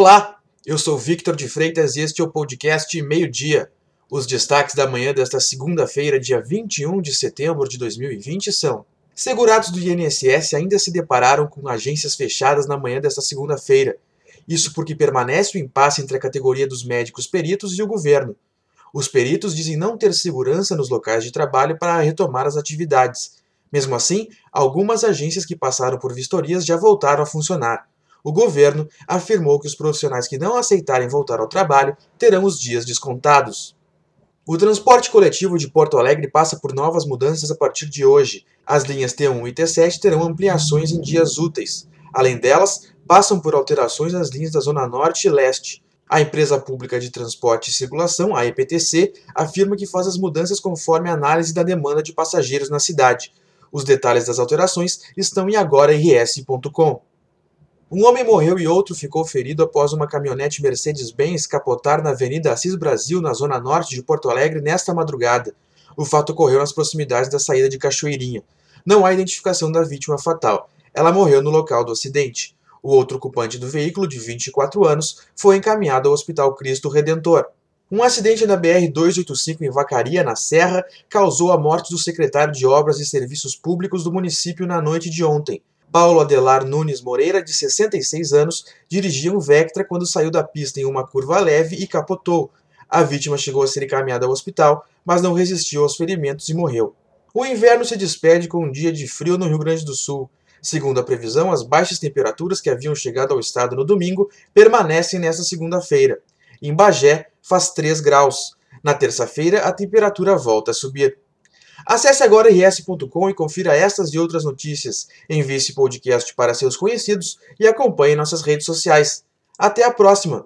Olá, eu sou Victor de Freitas e este é o podcast Meio Dia. Os destaques da manhã desta segunda-feira, dia 21 de setembro de 2020 são: Segurados do INSS ainda se depararam com agências fechadas na manhã desta segunda-feira. Isso porque permanece o impasse entre a categoria dos médicos peritos e o governo. Os peritos dizem não ter segurança nos locais de trabalho para retomar as atividades. Mesmo assim, algumas agências que passaram por vistorias já voltaram a funcionar. O governo afirmou que os profissionais que não aceitarem voltar ao trabalho terão os dias descontados. O transporte coletivo de Porto Alegre passa por novas mudanças a partir de hoje. As linhas T1 e T7 terão ampliações em dias úteis. Além delas, passam por alterações as linhas da Zona Norte e Leste. A empresa pública de transporte e circulação, a EPTC, afirma que faz as mudanças conforme a análise da demanda de passageiros na cidade. Os detalhes das alterações estão em agoras.com. Um homem morreu e outro ficou ferido após uma caminhonete Mercedes-Benz capotar na Avenida Assis Brasil, na zona norte de Porto Alegre, nesta madrugada. O fato ocorreu nas proximidades da saída de Cachoeirinha. Não há identificação da vítima fatal. Ela morreu no local do acidente. O outro ocupante do veículo, de 24 anos, foi encaminhado ao Hospital Cristo Redentor. Um acidente na BR-285 em Vacaria, na Serra, causou a morte do secretário de Obras e Serviços Públicos do município na noite de ontem. Paulo Adelar Nunes Moreira, de 66 anos, dirigia um Vectra quando saiu da pista em uma curva leve e capotou. A vítima chegou a ser encaminhada ao hospital, mas não resistiu aos ferimentos e morreu. O inverno se despede com um dia de frio no Rio Grande do Sul. Segundo a previsão, as baixas temperaturas que haviam chegado ao estado no domingo permanecem nesta segunda-feira. Em Bagé, faz 3 graus. Na terça-feira, a temperatura volta a subir. Acesse agora rs.com e confira estas e outras notícias. Envie esse podcast para seus conhecidos e acompanhe nossas redes sociais. Até a próxima!